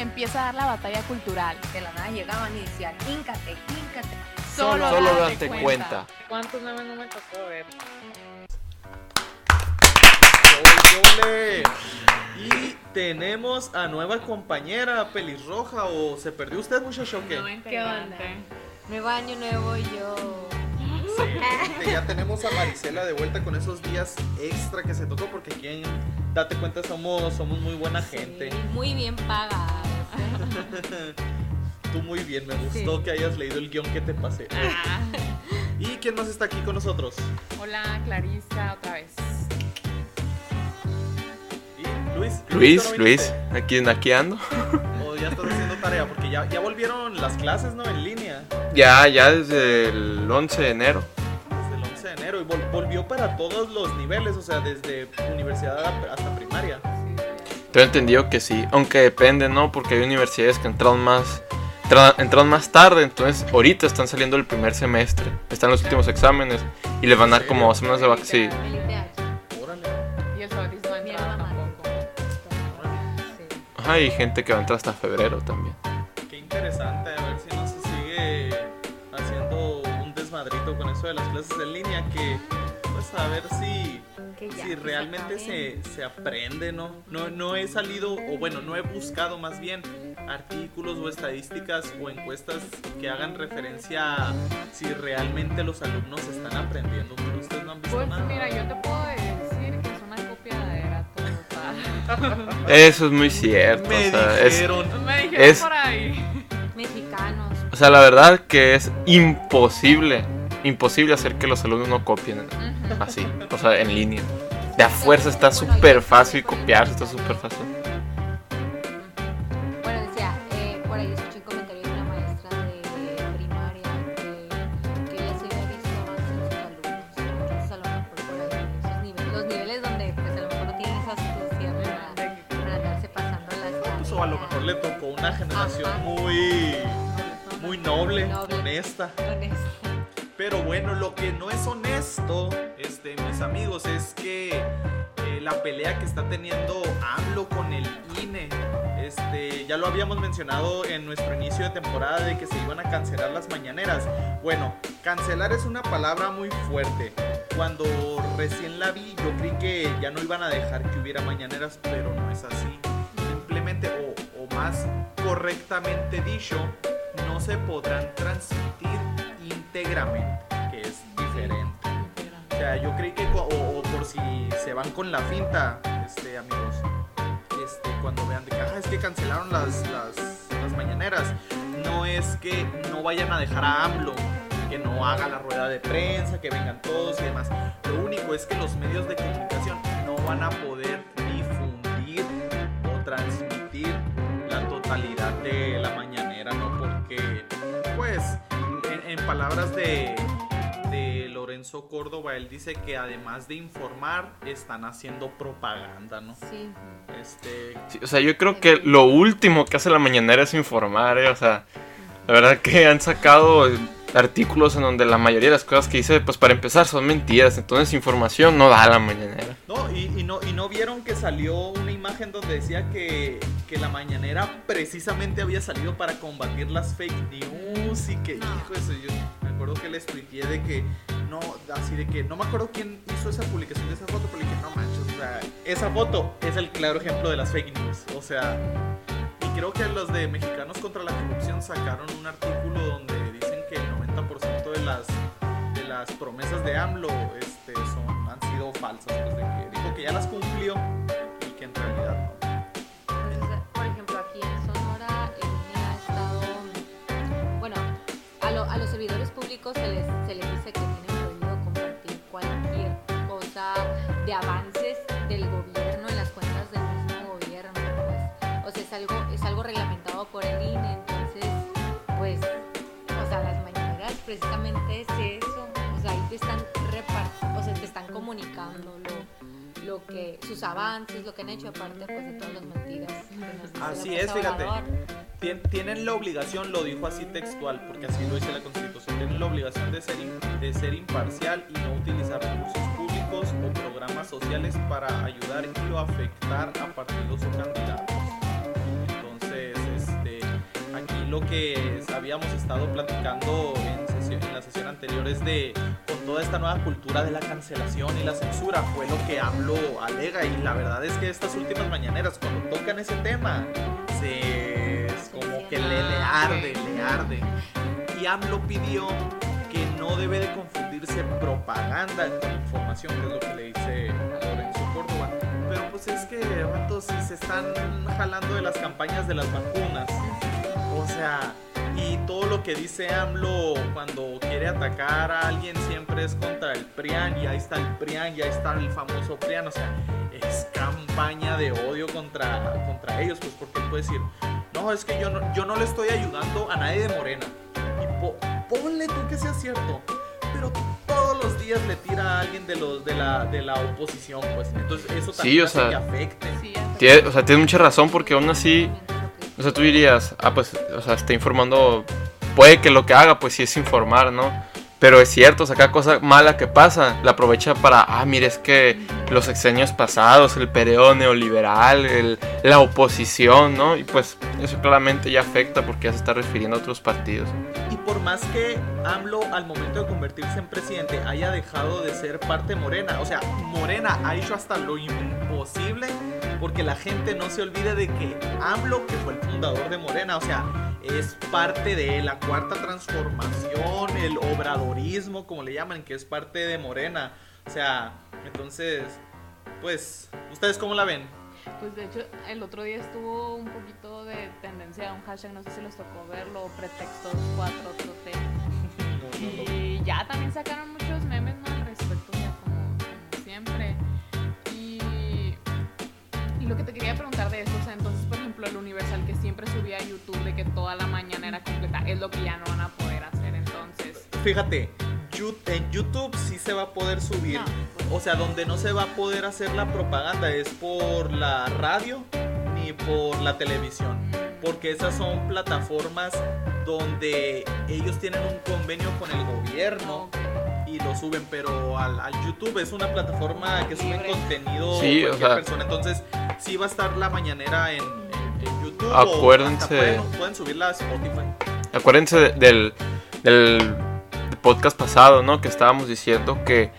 Empieza a dar la batalla cultural. De la nada llegaban y decían, híncate, híncate. Solo, Solo date date cuenta. ¿Cuántos memes no me tocó ver? Y tenemos a nueva compañera pelirroja o se perdió usted muchacho o qué? ¿Qué onda? Nuevo año, nuevo yo. Sí, ya tenemos a Marisela de vuelta con esos días extra que se tocó porque aquí en Date cuenta somos, somos muy buena gente. Sí, muy bien pagados. Tú muy bien, me gustó que hayas leído el guion que te pasé. Ah. ¿Y quién más está aquí con nosotros? Hola, Clarisa, otra vez. ¿Y Luis? Luis, ¿no Luis, aquí, aquí ando. ¿O ya estás haciendo tarea? Porque ya, ya volvieron las clases, ¿no? En línea. Ya, ya desde el 11 de enero. Desde el 11 de enero. Y vol- volvió para todos los niveles, o sea, desde universidad hasta primaria. Tengo entendido que sí, aunque depende, ¿no? Porque hay universidades que entraron más, entra- entraron más tarde, entonces ahorita están saliendo el primer semestre, están los últimos exámenes y les van a dar como dos semanas de vacaciones. Ajá, y gente que va a entrar hasta febrero también. Qué interesante, a ver si un desmadrito con eso de las clases en línea, que pues a ver si, si se realmente acaben. se, se aprende, ¿no? ¿no? No he salido, o bueno, no he buscado más bien artículos o estadísticas o encuestas que hagan referencia a si realmente los alumnos están aprendiendo, pero ustedes no han visto Pues nada. mira, yo te puedo decir que es una copiadera total. Eso es muy cierto. Me o sea, es- dijeron. Me dijeron Es- por ahí. O sea, la verdad que es imposible, imposible hacer que los alumnos no copien así, o sea, en línea. De a fuerza está súper fácil copiarse, está súper fácil. Bueno, decía, eh, por ahí escuché un comentario de una maestra de primaria que, que ella sí había visto avances en sus alumnos. Entonces, a lo mejor por ahí, esos niveles, los niveles donde pues, a lo mejor no tienen esa astucia para, para andarse pasando las Pues, o a lo mejor le tocó una generación Ajá. muy, muy noble, Noble. honesta. Honesto. Pero bueno, lo que no es honesto, este, mis amigos, es que eh, la pelea que está teniendo AMLO con el INE, este, ya lo habíamos mencionado en nuestro inicio de temporada de que se iban a cancelar las mañaneras. Bueno, cancelar es una palabra muy fuerte. Cuando recién la vi, yo creí que ya no iban a dejar que hubiera mañaneras, pero no es así. Simplemente, o, o más correctamente dicho, no se podrán transmitir íntegramente, que es diferente. O sea, yo creí que, o por si se van con la finta, este, amigos, este, cuando vean de que, ah, es que cancelaron las, las, las mañaneras, no es que no vayan a dejar a AMLO, que no haga la rueda de prensa, que vengan todos y demás. Lo único es que los medios de comunicación no van a poder palabras de, de Lorenzo Córdoba, él dice que además de informar, están haciendo propaganda, ¿no? Sí. Este, Sí, o sea, yo creo que lo último que hace la mañanera es informar, ¿eh? O sea, la verdad que han sacado artículos en donde la mayoría de las cosas que dice, pues para empezar, son mentiras. Entonces, información no da la mañanera. No, y, y no, y no vieron que salió una imagen donde decía que, que la mañanera precisamente había salido para combatir las fake news y que, hijo, eso yo me acuerdo que les tuiteé de que, no, así de que, no me acuerdo quién hizo esa publicación de esa foto, pero le dije, no manches, o sea, esa foto es el claro ejemplo de las fake news, o sea, y creo que los de Mexicanos contra la Corrupción sacaron un artículo donde dicen que el 90% de las de las promesas de AMLO este, son, han sido falsas, pues de que dijo que ya las cumplió y que en realidad no. avances del gobierno en las cuentas del mismo gobierno. Pues. O sea, es algo, es algo reglamentado por el INE, entonces, pues, o sea, las mañaneras precisamente es eso. O sea, ahí te están repartiendo, o sea, te están comunicando lo, que, sus avances, lo que han hecho, aparte pues, de todas las mentiras. Así es, fíjate. Tienen la obligación, lo dijo así textual, porque así lo dice la Constitución, tienen la obligación de ser, de ser imparcial y no utilizar recursos públicos o programas sociales para ayudar y o afectar a partidos o candidatos. Entonces, este, aquí lo que habíamos estado platicando en, sesión- en la sesión anterior es de, con toda esta nueva cultura de la cancelación y la censura, fue lo que AMLO alega y la verdad es que estas últimas mañaneras, cuando tocan ese tema, se, es como que le, le arde, le arde. Y AMLO pidió que no debe de confundirse propaganda con información, que es lo que le dice Lorenzo Córdoba. Pero pues es que, vato, si se están jalando de las campañas de las vacunas, o sea, y todo lo que dice AMLO cuando quiere atacar a alguien siempre es contra el PRIAN, y ahí está el PRIAN, y ahí está el famoso PRIAN, o sea, es campaña de odio contra, contra ellos, pues porque él puede decir, no, es que yo no, yo no le estoy ayudando a nadie de Morena. Ponle tú que sea cierto, pero todos los días le tira a alguien de los de la, de la oposición, pues entonces eso Sí, también o hace sea, que afecte. Sí. Tiene- o sea, tienes mucha razón porque aún así, o sea, tú dirías, ah, pues, o sea, está informando, puede que lo que haga, pues sí es informar, ¿no? Pero es cierto, o sea, cada cosa mala que pasa, la aprovecha para, ah, mire, es que los exenios pasados, el periodo neoliberal, el- la oposición, ¿no? Y pues eso claramente ya afecta porque ya se está refiriendo a otros partidos. Y por más que AMLO al momento de convertirse en presidente haya dejado de ser parte Morena, o sea, Morena ha hecho hasta lo imposible porque la gente no se olvide de que AMLO, que fue el fundador de Morena, o sea, es parte de la cuarta transformación, el obradorismo, como le llaman, que es parte de Morena. O sea, entonces, pues, ¿ustedes cómo la ven? Pues de hecho, el otro día estuvo un poquito de tendencia a un hashtag, no sé si les tocó verlo, pretextos 4T. Y ya también sacaron muchos memes ¿no? al respecto, o sea, como, como siempre. Y, y lo que te quería preguntar de esto, o sea, entonces, ejemplo, el Universal que siempre subía a YouTube de que toda la mañana era completa, es lo que ya no van a poder hacer entonces. Fíjate, en YouTube sí se va a poder subir. No, O sea, donde no se va a poder hacer la propaganda es por la radio ni por la televisión. Porque esas son plataformas donde ellos tienen un convenio con el gobierno Ok. y lo suben, pero al, al YouTube es una plataforma que sube contenido Sí, o cualquier sea- persona. Entonces, sí va a estar la mañanera en, en- YouTube. Acuérdense- hasta pueden, pueden subirla a Spotify. Acuérdense de- del, del podcast pasado, ¿no? Que estábamos diciendo que.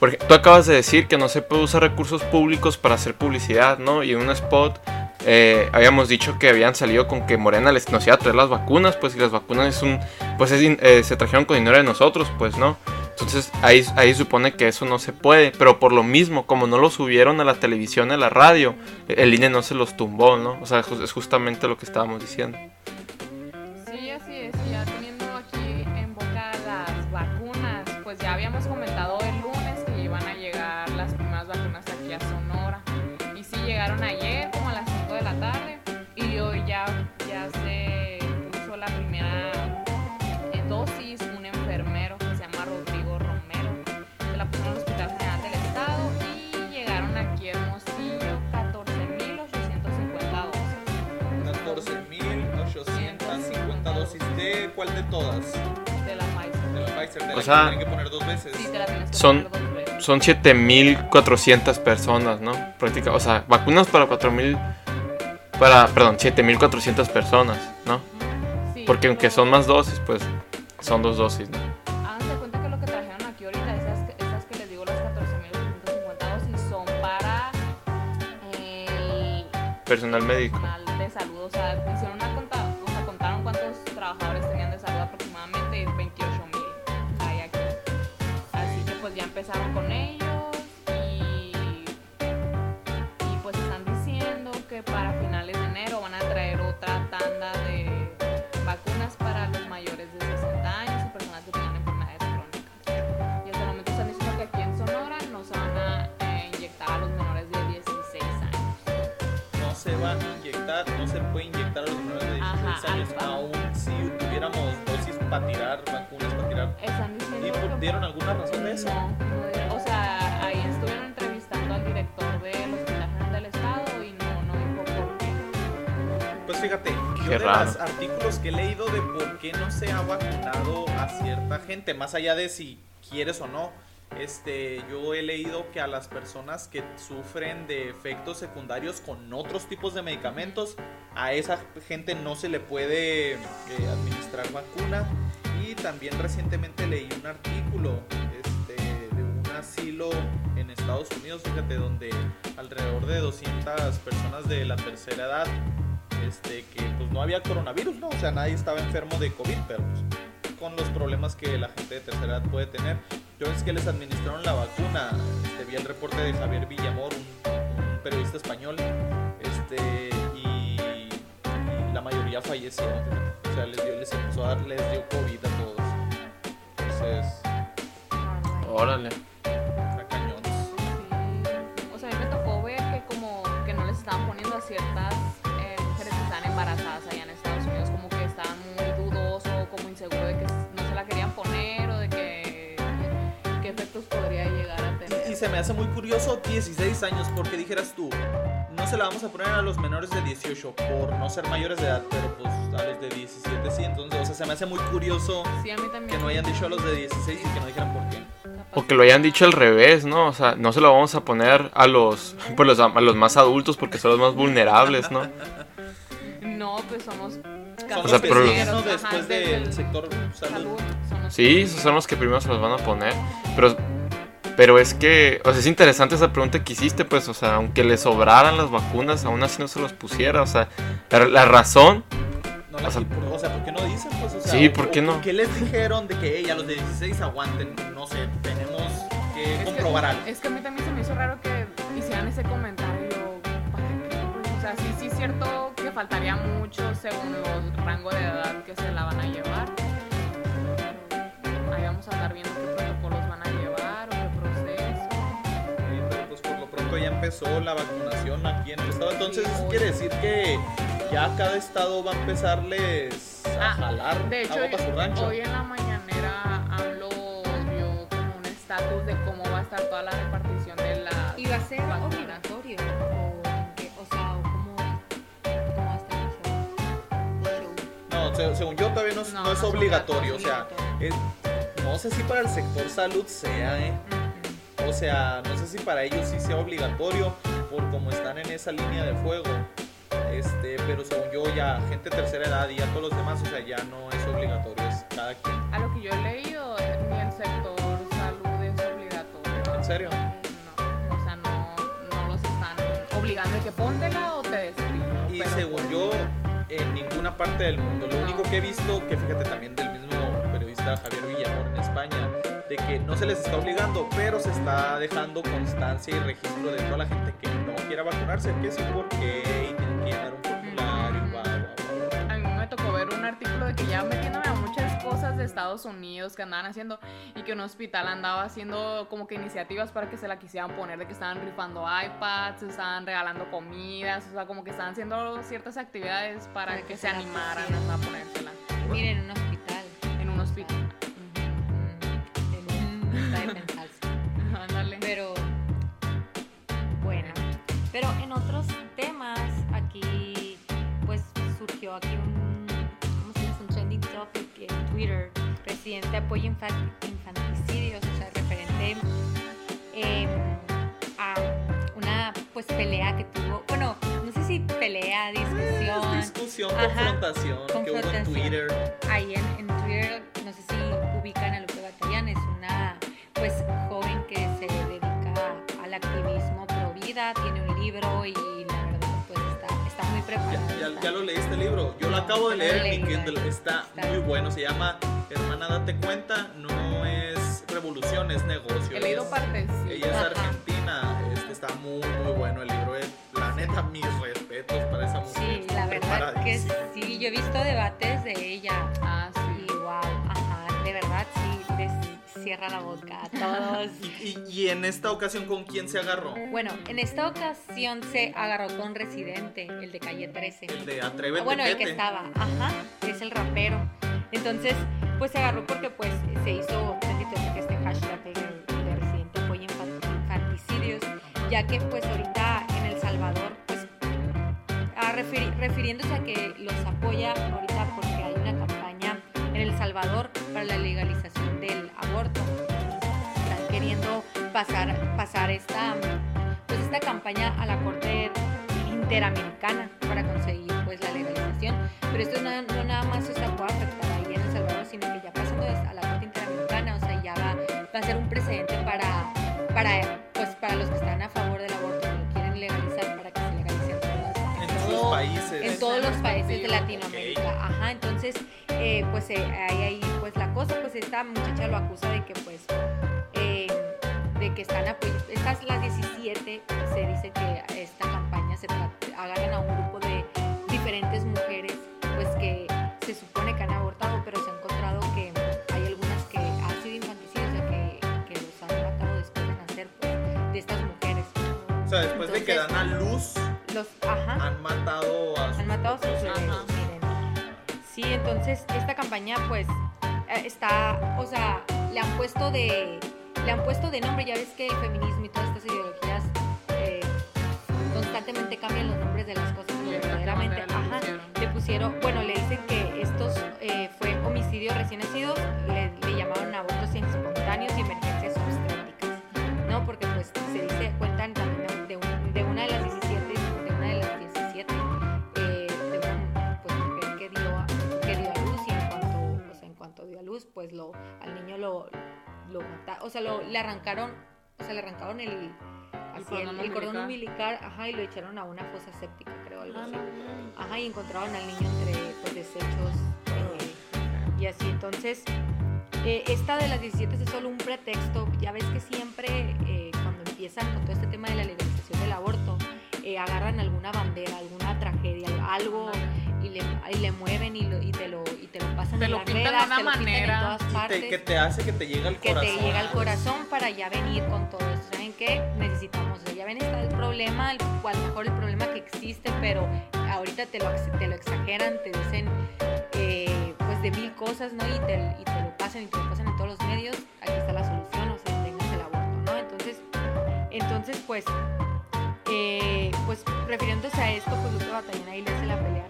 Porque tú acabas de decir que no se puede usar recursos públicos para hacer publicidad, ¿no? Y en un spot eh, habíamos dicho que habían salido con que Morena les, nos iba a traer las vacunas, pues y las vacunas es un. Pues es eh, se trajeron con dinero de nosotros, pues, ¿no? Entonces ahí, ahí supone que eso no se puede, pero por lo mismo, como no lo subieron a la televisión, a la radio, el INE no se los tumbó, ¿no? O sea, es justamente lo que estábamos diciendo. Cuál de todas? de la Pfizer. De la Pfizer, de la O que sea, tienen que poner dos veces. Sí, te la tienes que Son- poner dos veces. son 7400 personas, ¿no? Práctica, o sea, vacunas para 4000 para, perdón, 7400 personas, ¿no? Sí, Porque aunque son más dosis, pues son dos dosis, ¿no? Háganse cuenta que lo que trajeron aquí ahorita, esas, que- esas que les digo, las 14.850 dosis, son para el Personal médico. personal de salud. O sea, empezaron con ellos y, y pues están diciendo que para finales de enero van a traer otra tanda de vacunas para los mayores de 60 años y personas que tengan enfermedades crónicas. Y hasta el momento están diciendo que aquí en Sonora no se van a eh, inyectar a los menores de 16 años. No se va a inyectar, no se puede inyectar a los menores de 16 Ajá, años, aún si tuviéramos dosis para tirar, vacunas Instagram. Están diciendo ¿Y dieron alguna razón de eso? No, o sea, ahí estuvieron entrevistando al director de los General del Estado y no, no dijo por qué. Pues fíjate, yo de los artículos que he leído de por qué no se ha vacunado a cierta gente, más allá de si quieres o no. Este, yo he leído que a las personas que sufren de efectos secundarios con otros tipos de medicamentos, a esa gente no se le puede eh, administrar vacuna también recientemente leí un artículo este, de un asilo en Estados Unidos, fíjate, donde alrededor de 200 personas de la tercera edad este, que pues no había coronavirus, ¿no? O sea, nadie estaba enfermo de COVID, pero pues, con los problemas que la gente de tercera edad puede tener. Yo es que les administraron la vacuna, este, vi el reporte de Javier Villamor, un, un periodista español, este, mayoría falleció. O sea, les dio, les empezó a dar, les dio COVID a todos. Entonces, Órale. a cañón. Sí. O sea, a mí me tocó ver que como que no les estaban poniendo a ciertas eh, mujeres que estaban embarazadas allá en Estados Unidos, como que estaban muy dudosos, como inseguros de que no se la querían poner o de que qué efectos podría llegar a tener. Y, y se me hace muy curioso 16 años, porque dijeras tú, no se la vamos a poner a los menores de 18 por no ser mayores de edad, pero pues a los de 17 sí. Entonces, o sea, se me hace muy curioso Sí, a mí también. que no hayan dicho a los de 16 y que no dijeran por qué. O que lo hayan dicho al revés, ¿no? O sea, no se lo vamos a poner a los, pues, los- a los más adultos porque son los más vulnerables, ¿no? No, pues somos Son O sea, pero- después del el sector salud. son los Sí, esos son los que primero se los van a poner. Pero, pero es que, o sea, es interesante esa pregunta que hiciste, pues, o sea, aunque le sobraran las vacunas, aún así no se los pusiera. O sea, la, la razón, No la- O sea- por- o sea, ¿por qué no dicen? Pues, o sea, Sí, o- ¿por qué no? ¿Por qué les dijeron de que "Ey, a los de 16 aguanten? No sé, tenemos que Es que- comprobar algo. Es que a mí también se me hizo raro que hicieran ese comentario. ¿Para qué? Pues, o sea, sí, sí es cierto que faltaría mucho según los rangos de edad que se la van a llevar. Ahí vamos a estar viendo qué protocolos empezó la vacunación aquí en el estado. Entonces, eso quiere decir que ya cada estado va a empezarles a Ah, jalar De hecho, agua para su rancho. hoy en la mañanera AMLO dio como un estatus de cómo va a estar toda la repartición de la ¿Y va a ser vacuna. obligatorio? ¿O, o sea, ¿o cómo, cómo va a estar eso? No, se- según yo todavía no, es- No, no es no es obligatorio. O obligatorio. sea, es- no sé si para el sector salud sea, ¿eh? Ujú. O sea, no sé si para ellos sí sea obligatorio por como están en esa línea de fuego. Este, pero según yo ya gente tercera edad y ya todos los demás, o sea, ya no es obligatorio, es cada quien. A lo que yo he leído, ni el sector salud es obligatorio. ¿En serio? No, o sea, no, no los están obligando de que póntela o te despido. Y según pues, yo, en ninguna parte del mundo. Lo único que he visto, que fíjate también del mismo periodista Javier Villamor en España, de que no se les está obligando, pero se está dejando constancia y registro de toda la gente que no quiera vacunarse, que sí porque y tienen que llenar un formulario, Ujú. bla, bla, bla. A mí me tocó ver un artículo de que ya metiéndome a muchas cosas de Estados Unidos que andaban haciendo y que un hospital andaba haciendo como que iniciativas para que se la quisieran poner, de que estaban rifando iPads, estaban regalando comidas, o sea, como que estaban haciendo ciertas actividades para Para que, que se se animaran a ponérsela Miren, en un hospital. en un hospital. Presidente apoya infan- infanticidios, o sea, referente em, a una, pues, pelea que tuvo, bueno, no sé si pelea, discusión. Es discusión, Ajá. confrontación, que hubo en Confrontación. Twitter. ahí en, en Twitter, no sé si ubican a Lupe Batallán, es una pues joven que se dedica al activismo pro vida, tiene un libro y Ya, ya, lo leíste el libro. Yo lo acabo de leer en mi. Kindle. Está Está- muy bueno. Se llama Hermana, date cuenta. No es revolución, es negocio. He leído Es- partes. Ella es argentina. Este está muy, muy bueno el libro. Es, la neta, mis respetos para esa mujer. Sí, está la verdad que sí, yo he visto debates de ella Ah, y sí. wow, ajá, de verdad sí, cierra la boca a todos. Y, y- en esta ocasión, ¿con quién se agarró? Bueno, en esta ocasión se agarró con Residente, el de calle 13. El de Atrévete, Ah, bueno, el que estaba, ajá, que es el rapero. Entonces, pues se agarró porque pues se hizo topic este hashtag de, de Residente infan- infanticidios, ya que pues ahorita en El Salvador pues ha refiri- refiriéndose a que los apoya ahorita porque hay una campaña en El Salvador para la legalización pasar, pasar esta, pues esta campaña a la Corte Interamericana para conseguir pues la legalización. Pero esto no, no nada más o sea, puede afectar ahí en El Salvador, sino que ya pasando a la Corte Interamericana, o sea, ya va, va a ser un precedente para, para, pues, para los que están a favor del aborto y lo quieren legalizar para que se legalice en todas- En todo- todos los países. en todos los países de. Latinoamérica. Ajá, entonces, eh, pues eh, ahí, ahí, pues la cosa, pues esta muchacha lo acusa de que, pues, eh, que están apoyando, estas las 17, se dice que esta campaña se agarran a un grupo de diferentes mujeres, pues que se supone que han abortado, pero se ha encontrado que hay algunas que han sido infanticidios, o sea, que, que los han matado después de nacer, pues, de estas mujeres. O sea, después de que Entonces- dan a luz, Los, ajá. han matado a sus Han matado a sus bebés, miren. Sí, entonces esta campaña pues eh, está, o sea, le han puesto de, le han puesto de nombre, ya ves que el feminismo y todas estas ideologías eh, constantemente cambian los nombres de las cosas Sí, ¿qué verdaderamente. Ajá, pusieron? le pusieron, bueno, le dicen que estos eh, fue homicidio recién nacidos, le, le llamaron abortos espontáneos y emergencias obstétricas, ¿no? Porque pues se dice, cuentan también de, un- de una de las 17, de una de las 17, eh, de una pues, mujer que dio, que dio a luz y en cuanto, o sea, en cuanto dio a luz, pues lo, al niño lo, lo mataron, o sea, lo, le arrancaron, o sea, le arrancaron el, así, el, cordón el cordón umbilical. ajá, y lo echaron a una fosa séptica, creo, algo Ah, así. Ajá, y encontraron al niño entre pues, desechos eh, y así. Entonces, eh, esta de las 17 es solo un pretexto. Ya ves que siempre eh, cuando empiezan con todo este tema de la legalización del aborto, agarran alguna bandera, alguna tragedia, algo le, y le mueven y, lo- y te, lo, y te lo pasan Te en lo las pintan de una te lo manera en todas Te- partes que te hace que te llegue al que corazón. te llega al corazón para ya venir con todo esto. ¿Saben qué? Necesitamos, o sea, ya ven, está el problema, el- o a lo mejor el problema que existe, pero ahorita te lo, te lo exageran, te dicen eh, pues de mil cosas, ¿no? Y te, y te lo pasan y te lo pasan en todos los medios. Aquí está la solución, o sea, tengas el aborto, ¿no? Entonces, entonces pues, eh, pues refiriéndose a esto, pues Lupe Batallón ahí le hace la pelea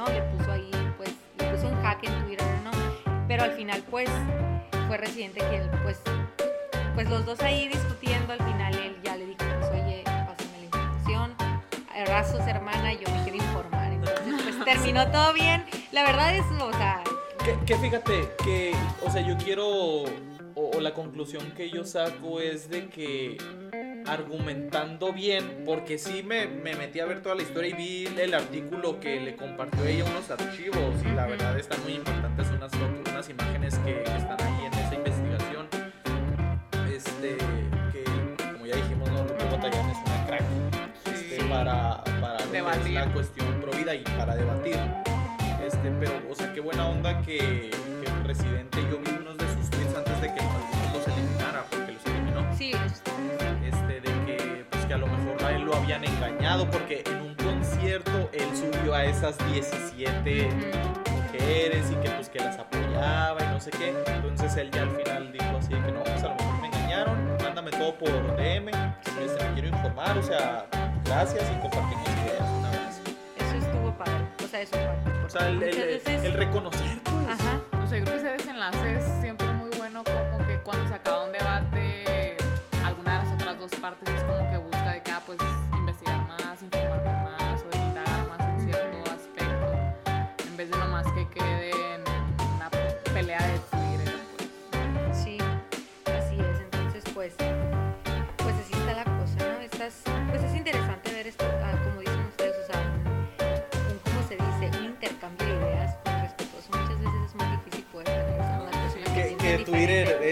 ¿no? Le puso ahí, pues, le puso un hack en Twitter, ¿no? Pero al final, pues, fue Residente quien, pues, pues los dos ahí discutiendo, al final él ya le dijo, pues, oye, pásame la información, abrazos, hermana, yo me quiero informar. Entonces, pues, terminó todo bien. La verdad es, o sea, Que, que fíjate, que, o sea, yo quiero, o, o la conclusión que yo saco es de que argumentando bien, porque sí me, me metí a ver toda la historia y vi el artículo que le compartió ella unos archivos y la verdad están muy importantes unas fotos, unas imágenes que, están ahí en esa investigación. Este, que como ya dijimos, no, Lupe Batallán es una crack este, Sí. para, para Debatir. la cuestión pro vida y para debatir. Este, pero, o sea, qué buena onda que, que el residente, yo vi unos de sus tweets antes de que algunos engañado, porque en un concierto él subió a esas 17 mujeres y que, pues, que las apoyaba y no sé qué. Entonces él ya al final dijo así de que no, pues a lo mejor me engañaron, mándame todo por DM, este, me quiero informar, o sea, gracias y compartimos ideas. Eso estuvo padre. O sea, eso fue. O sea, el, el- Muchas veces- el reconocer, pues. Ajá. O sea, yo creo que ese desenlace es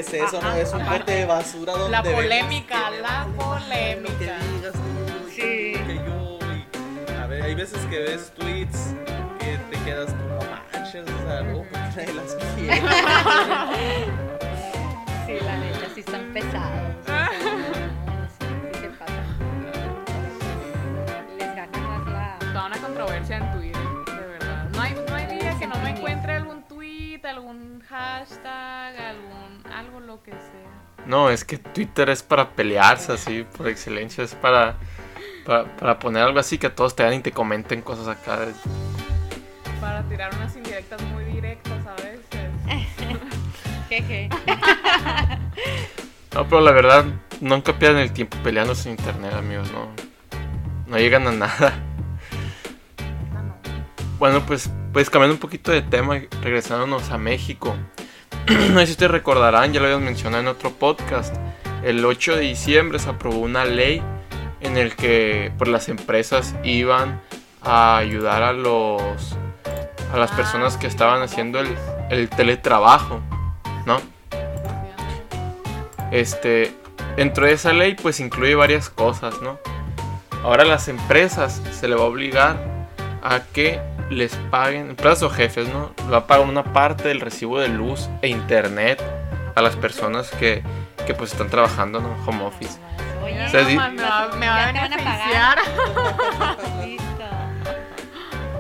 Twitter diferente. es eso, ¿no? Es un aparte. bote de basura donde La polémica, la Lo que polémica. digas tú, Sí. que yo, y- a ver, hay veces que ves tweets que te quedas no manches, o sea, porque nadie las quiere. Sí, la neta, sí están pesados. No, sí, se pasan. Les gana más la... Toda una controversia en Twitter, de verdad. No hay, no hay día que no me encuentre algún tweet, algún hashtag, lo que sea. No, es que Twitter es para pelearse así, por excelencia, es para, Para, para poner algo así que todos te dan y te comenten cosas acá. Para tirar unas indirectas muy directas a veces. Jeje. No, pero la verdad, nunca pierdan el tiempo peleándose en internet, amigos, no. No llegan a nada. Ah, no. Bueno, pues, pues cambiando un poquito de tema, regresándonos a México. no sé si ustedes recordarán, ya lo habíamos mencionado en otro podcast. El 8 de diciembre se aprobó una ley en el que pues, las empresas iban a ayudar a los a las personas que estaban haciendo el, el teletrabajo, ¿no? Este, dentro de esa ley pues incluye varias cosas, ¿no? Ahora las empresas se le va a obligar a que les paguen, empresas o jefes, ¿no? Va a pagar una parte del recibo de luz e internet a las personas que, que pues están trabajando en home office. Oye, O sea, di- Me va, me va a beneficiar. listo.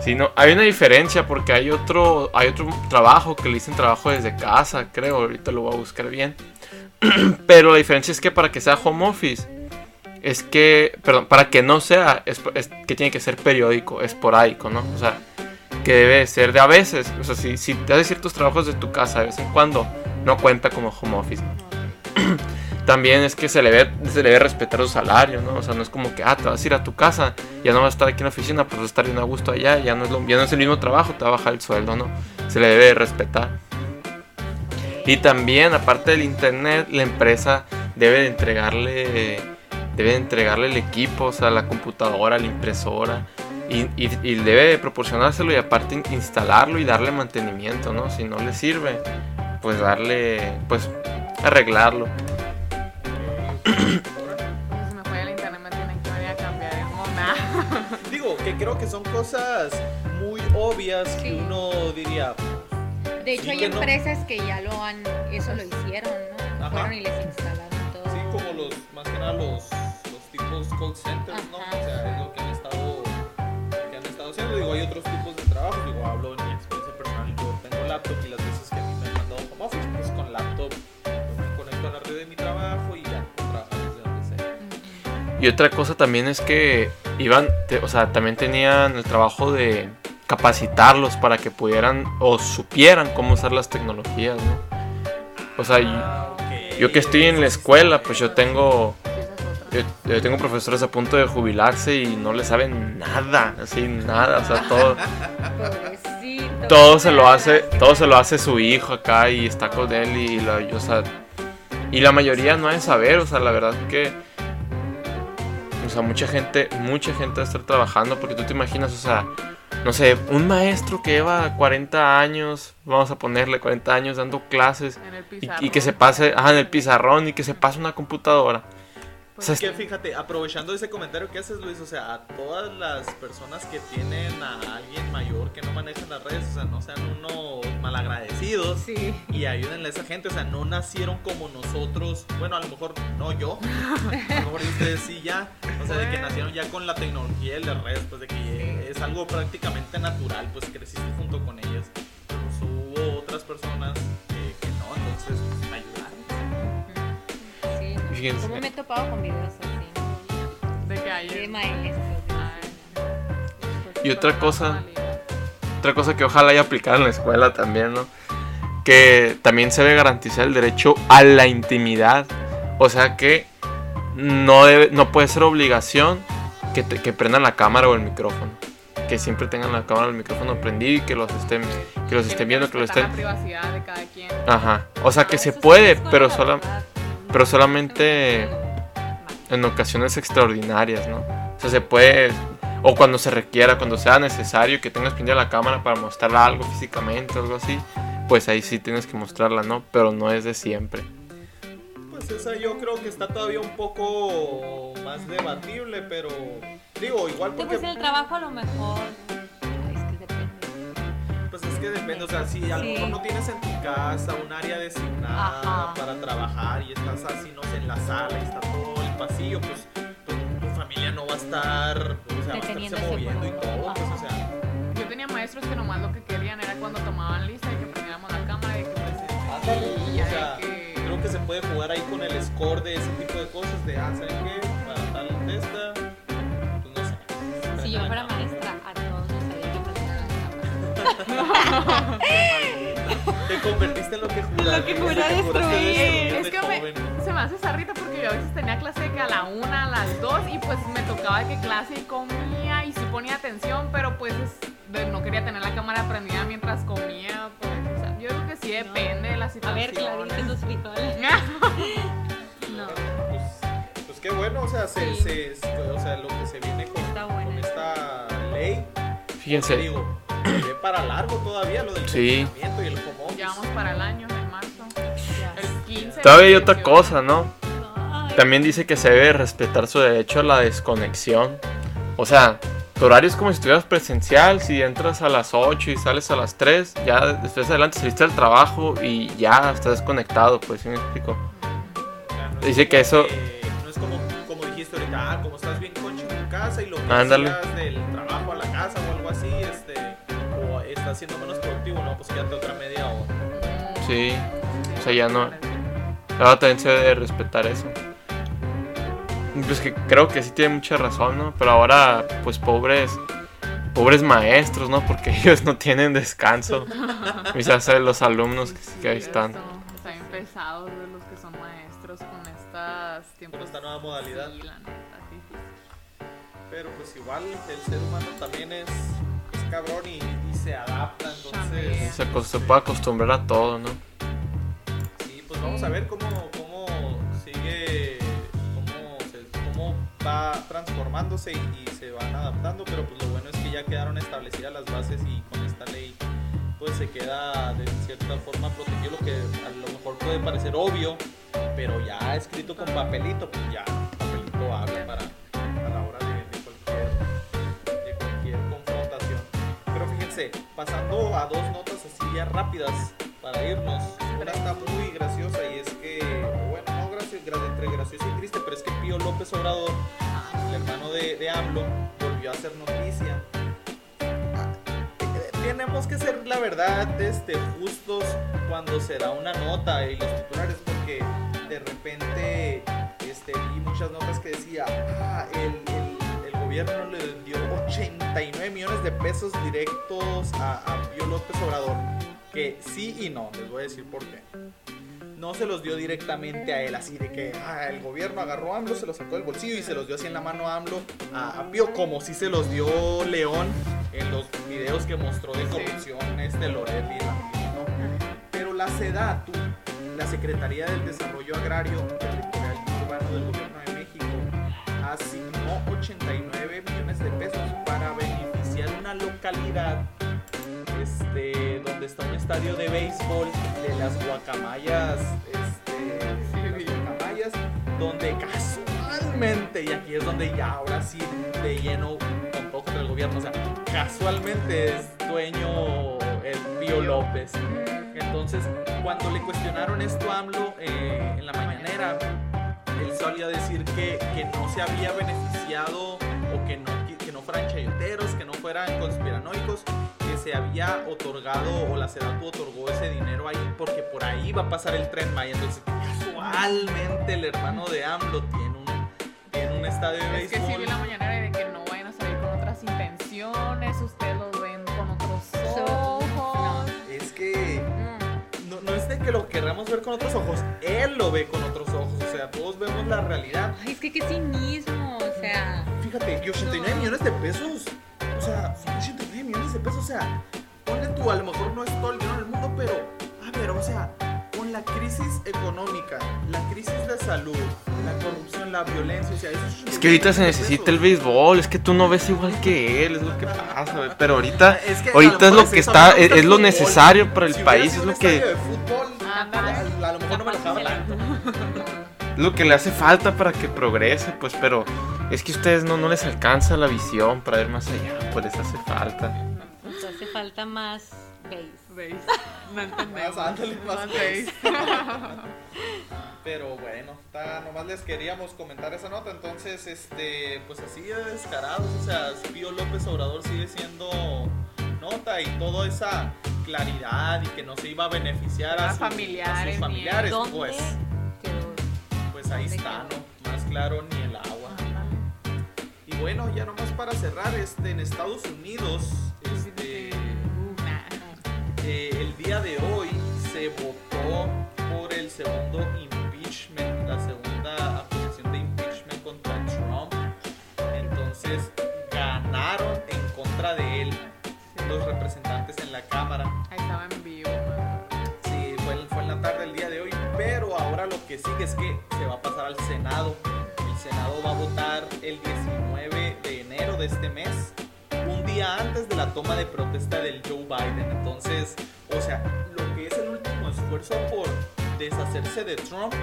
Sí, no, hay una diferencia porque hay otro, hay otro trabajo que le dicen trabajo desde casa, creo, ahorita lo voy a buscar bien. Pero la diferencia es que para que sea home office, es que, perdón, para que no sea, es, es que tiene que ser periódico, esporádico, ¿no? O sea, que debe ser de a veces, o sea, si, si te haces ciertos trabajos de tu casa de vez en cuando, no cuenta como home office. También es que se le, debe, se le debe respetar su salario, ¿no? O sea, no es como que, ah, te vas a ir a tu casa, ya no vas a estar aquí en la oficina, pues vas a estar bien a gusto allá, ya no es, lo- ya no es el mismo trabajo, te va a bajar el sueldo, ¿no? Se le debe de respetar. Y también, aparte del internet, la empresa debe de entregarle, debe de entregarle el equipo, o sea, la computadora, la impresora, y, y- y debe de proporcionárselo y aparte in- instalarlo y darle mantenimiento, ¿no? Si no le sirve, pues darle, pues arreglarlo. Si me falla el internet me tienen que venir a cambiar el mona. Digo, que creo que son cosas muy obvias que Sí. uno diría, De hecho, Sí, hay que no. empresas que ya lo han, eso lo hicieron, ¿no? Ajá. Fueron y les instalaron todo. sí, como los, más que nada los, los call centers, ¿no? Ajá. O sea, es lo que han estado, que han estado haciendo. Digo, hay otros tipos de trabajo. Digo, hablo en mi experiencia personal. Yo tengo laptop y las veces que a mí me han mandado home office, pues con laptop me conecto a la red de mi trabajo y ya puedo trabajar desde donde sea. Y otra cosa también es que iban, te- o sea, también tenían el trabajo de capacitarlos para que pudieran o supieran cómo usar las tecnologías, ¿no? O sea, yo, yo que estoy en la escuela, pues yo tengo, yo, yo tengo profesores a punto de jubilarse y no le saben nada, así nada, o sea, todo, Pobrecito. todo se lo hace, todo se lo hace su hijo acá y está con él y la, o sea, y la mayoría no de saber, o sea, la verdad que, o sea, mucha gente, mucha gente va a estar trabajando porque tú te imaginas, o sea, no sé, un maestro que lleva 40 años, vamos a ponerle 40 años dando clases y que se pase, ajá, en el pizarrón y que se pase una computadora. O sea, Es que fíjate, aprovechando ese comentario que haces, Luis, o sea, a todas las personas que tienen a alguien mayor que no manejan las redes, o sea, no sean unos malagradecidos Sí. y ayúdenle a esa gente, o sea, no nacieron como nosotros, bueno, a lo mejor no yo, a lo mejor ustedes sí ya, o sea, de que nacieron ya con la tecnología y las redes, pues de que es algo prácticamente natural, pues creciste junto con ellas, pero pues, hubo otras personas eh, que no, entonces pues. Sí, Fíjense. ¿Cómo me he topado con videos así? De que De ayer. maestros. Y otra cosa, otra cosa que ojalá haya aplicado en la escuela también, ¿no? Que también se debe garantizar el derecho a la intimidad. O sea que no, debe, no puede ser obligación que, te- que prendan la cámara o el micrófono. Que siempre tengan la cámara o el micrófono prendido y que los estén, que los estén viendo, que los estén... la privacidad de cada quien. Ajá. O sea que se puede, pero, la sola, verdad. Pero solamente en ocasiones extraordinarias, ¿no? O sea, se puede, o cuando se requiera, cuando sea necesario que tengas prendida la cámara para mostrar algo físicamente o algo así, pues ahí sí tienes que mostrarla, ¿no? Pero no es de siempre. Pues esa yo creo que está todavía un poco más debatible, pero digo, igual porque pues en el trabajo a lo mejor. Pues es que depende, o sea, si a lo mejor no tienes en tu casa un área designada Ajá. para trabajar y estás así, no sé, en la sala y está todo el pasillo, pues tu, tu familia no va a estar, o sea, va a estarse moviendo y todo, pues o sea, Yo tenía maestros que nomás lo que querían era cuando tomaban lista y que prendiéramos la cámara y que pues y o sea, de que creo que se puede jugar ahí con el score de ese tipo de cosas, de, ah, ¿saben qué? Para tal de Te convertiste en lo que juraste. Lo que juraste destruir. Es que me, joven. se me hace zarrita porque yo a veces tenía clase de que a la una, a las dos y pues me tocaba que clase y comía y sí ponía atención, pero pues no quería tener la cámara prendida mientras comía. Pues, o sea, yo creo que sí depende de la A situación. ver, Clarita, tus frijoles. No. Pues, pues qué bueno, o sea, se, Sí. se- se- o sea, lo que se viene con, Está buena. con esta ley, Fíjense, digo, ve para largo todavía lo del Sí. confinamiento y el home office. Ya vamos para el año, en marzo. El 15. todavía hay otra 18. cosa, ¿no? También dice que se debe respetar su derecho a la desconexión. O sea, tu horario es como si estuvieras presencial. Si entras a las 8 y sales a las 3, ya después adelante saliste al trabajo y ya estás desconectado, pues, ¿sí me explico? O sea, no Dice que eso- No es como, como dijiste ahorita, ah, como estás bien concha en tu casa y lo que del trabajo a la casa o así, este, o estás siendo menos productivo, no, pues quédate otra media hora. Sí, o sea, ya no. Ahora también se debe respetar eso. Pues que creo que sí tiene mucha razón, ¿no? Pero ahora, pues pobres, pobres maestros, ¿no? Porque ellos no tienen descanso. Hace los alumnos que, que ahí están. Está bien pesados de los que son maestros con estas tiempos. Con esta nueva modalidad. Sí, la neta, sí, sí. Pero pues igual el ser humano también es, es cabrón y se adapta, entonces... Se, se puede acostumbrar a todo, ¿no? Sí, pues vamos a ver cómo, cómo sigue, cómo, se- cómo va transformándose y, y se van adaptando, pero pues lo bueno es que ya quedaron establecidas las bases y con esta ley pues se queda de cierta forma protegido lo que a lo mejor puede parecer obvio, pero ya escrito con papelito, pues ya papelito habla para a la hora de, Pasando a dos notas así ya rápidas para irnos. Una está muy graciosa y es que, bueno, no entre graciosa y triste, pero es que Pío López Obrador, el hermano de, de AMLO, volvió a hacer noticia. Tenemos que ser, la verdad, este, justos cuando se da una nota y los titulares, porque de repente este, vi muchas notas que decía, ah, el gobierno le dio 89 millones de pesos directos a, a Pío López Obrador. Que sí y no, les voy a decir por qué. No se los dio directamente a él, así de que ah, el gobierno agarró a AMLO, se los sacó del bolsillo y se los dio así en la mano a AMLO, a, a Pío, como si se los dio León en los videos que mostró de corrupción, este Loret y ¿no? Pero la SEDATU, la Secretaría del Desarrollo Agrario, Territorial Urbano del Gobierno de México, asignó 89 este, donde está un estadio de béisbol de las guacamayas, este, guacamayas, donde casualmente, y aquí es donde ya ahora sí de lleno con todo contra el gobierno, o sea, casualmente es dueño el Pío López. Entonces, cuando le cuestionaron esto a AMLO eh, en la mañanera, él solía decir que, que no se había beneficiado o que no, que, que no fueran chayoteros, fueran conspiranoicos, que se había otorgado o la SEDATU otorgó ese dinero ahí porque por ahí va a pasar el tren Maya. Entonces, casualmente el hermano de AMLO tiene un, tiene un estadio de Es que sí béisbol. vi la mañanera de que no vayan a salir con otras intenciones, ustedes los ven con otros ojos. Es que Mm. no, no es de que lo querramos ver con otros ojos, él lo ve con otros ojos. O sea, todos vemos la realidad. Ay, es que qué cinismo, o sea. Fíjate, y 89 millones de pesos. O sea, son 89 millones de pesos. O sea, ponle tú, a lo mejor no es todo el dinero del mundo, pero, a ver, o sea, con la crisis económica, la crisis de salud, la corrupción, la violencia, o sea, esos Es que ahorita se necesita el béisbol, es que tú no ves igual que él, es lo que pasa. Pero ahorita, Es que ahorita es lo que eso, está, es, es lo necesario para el Si país, sido es un lo que, de fútbol, Ándale. a, a lo mejor no me es lo que le hace falta para que progrese, pues, pero es que a ustedes no, no les alcanza la visión para ver más allá, pues les hace falta. Nos hace falta más base. No entendemos. Más, ándale, más veis. Pero bueno, está, nomás les queríamos comentar esa nota. Entonces, este, pues así de descarados. O sea, Pío López Obrador sigue siendo nota y toda esa claridad y que no se iba a beneficiar a, A sus- a familiares, sus familiares. ¿Dónde Pues? Pues ahí ¿Dónde está? ¿no? Más claro ni el agua. Y bueno, ya nomás para cerrar, este, en Estados Unidos, este, eh, el día de hoy se votó por el segundo impeachment, la segunda acusación de impeachment contra Trump. Entonces ganaron en contra de él los representantes en la Cámara. Que sigue es que se va a pasar al Senado. El Senado va a votar el 19 de enero de este mes, un día antes de la toma de protesta del Joe Biden. Entonces, o sea, lo que es el último esfuerzo por deshacerse de Trump,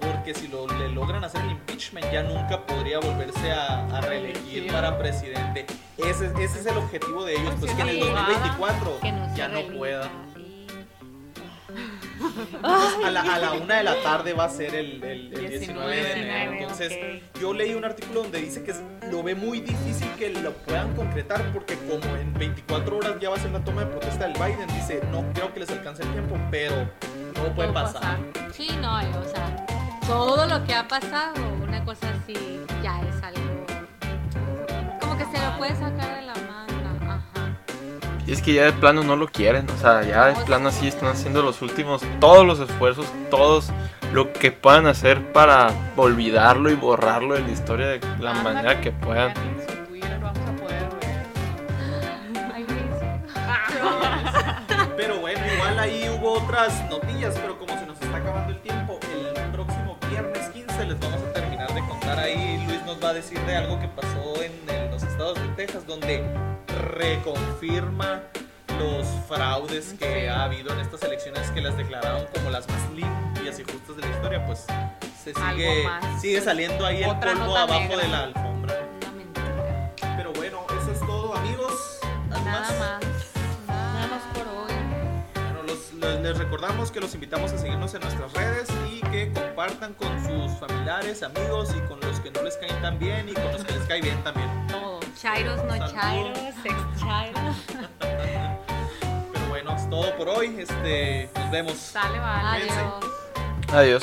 porque si lo, le logran hacer el impeachment ya nunca podría volverse a, a reelegir Elegir. para presidente. Ese, ese es el objetivo de ellos, pues que en el Sí, 2024 Que no se ya no pueda. Entonces, a, la, a la una de la tarde va a ser el, el- el 19 de 19, enero. Entonces, ok. yo leí un artículo donde dice que es- lo ve muy difícil que lo puedan concretar porque como en 24 horas ya va a ser la toma de protesta del Biden, dice, no creo que les alcance el tiempo, pero todo puede pasar. pasar. Sí, no, o sea, todo lo que ha pasado, una cosa así, ya es algo. Como que se lo puede sacar de la. Y es que ya de plano no lo quieren, o sea, ya de plano así están haciendo los últimos, todos los esfuerzos, todos lo que puedan hacer para olvidarlo y borrarlo de la historia de la Ándale, manera que puedan. Pero bueno, igual ahí hubo otras notillas, pero como se nos está acabando el tiempo, el próximo viernes 15 les vamos a terminar de contar ahí. Luis nos va a decir de algo que pasó en, en los estados de Texas, donde reconfirma los fraudes que ha habido en estas elecciones que las declararon como las más limpias y justas de la historia, pues se sigue, sigue saliendo ahí el polvo abajo negra. de la alfombra. Pero bueno, eso es todo amigos. ¿Algo Nada más. Nada más por hoy. Bueno, los- los- les recordamos que los invitamos a seguirnos en nuestras redes y que compartan con sus familiares, amigos y con los que no les caen tan bien y con los que les cae bien también. Chairos, no chairos, ex chairos. Pero bueno, es todo por hoy. Este, nos vemos. Sale, vale. Adiós. Adiós.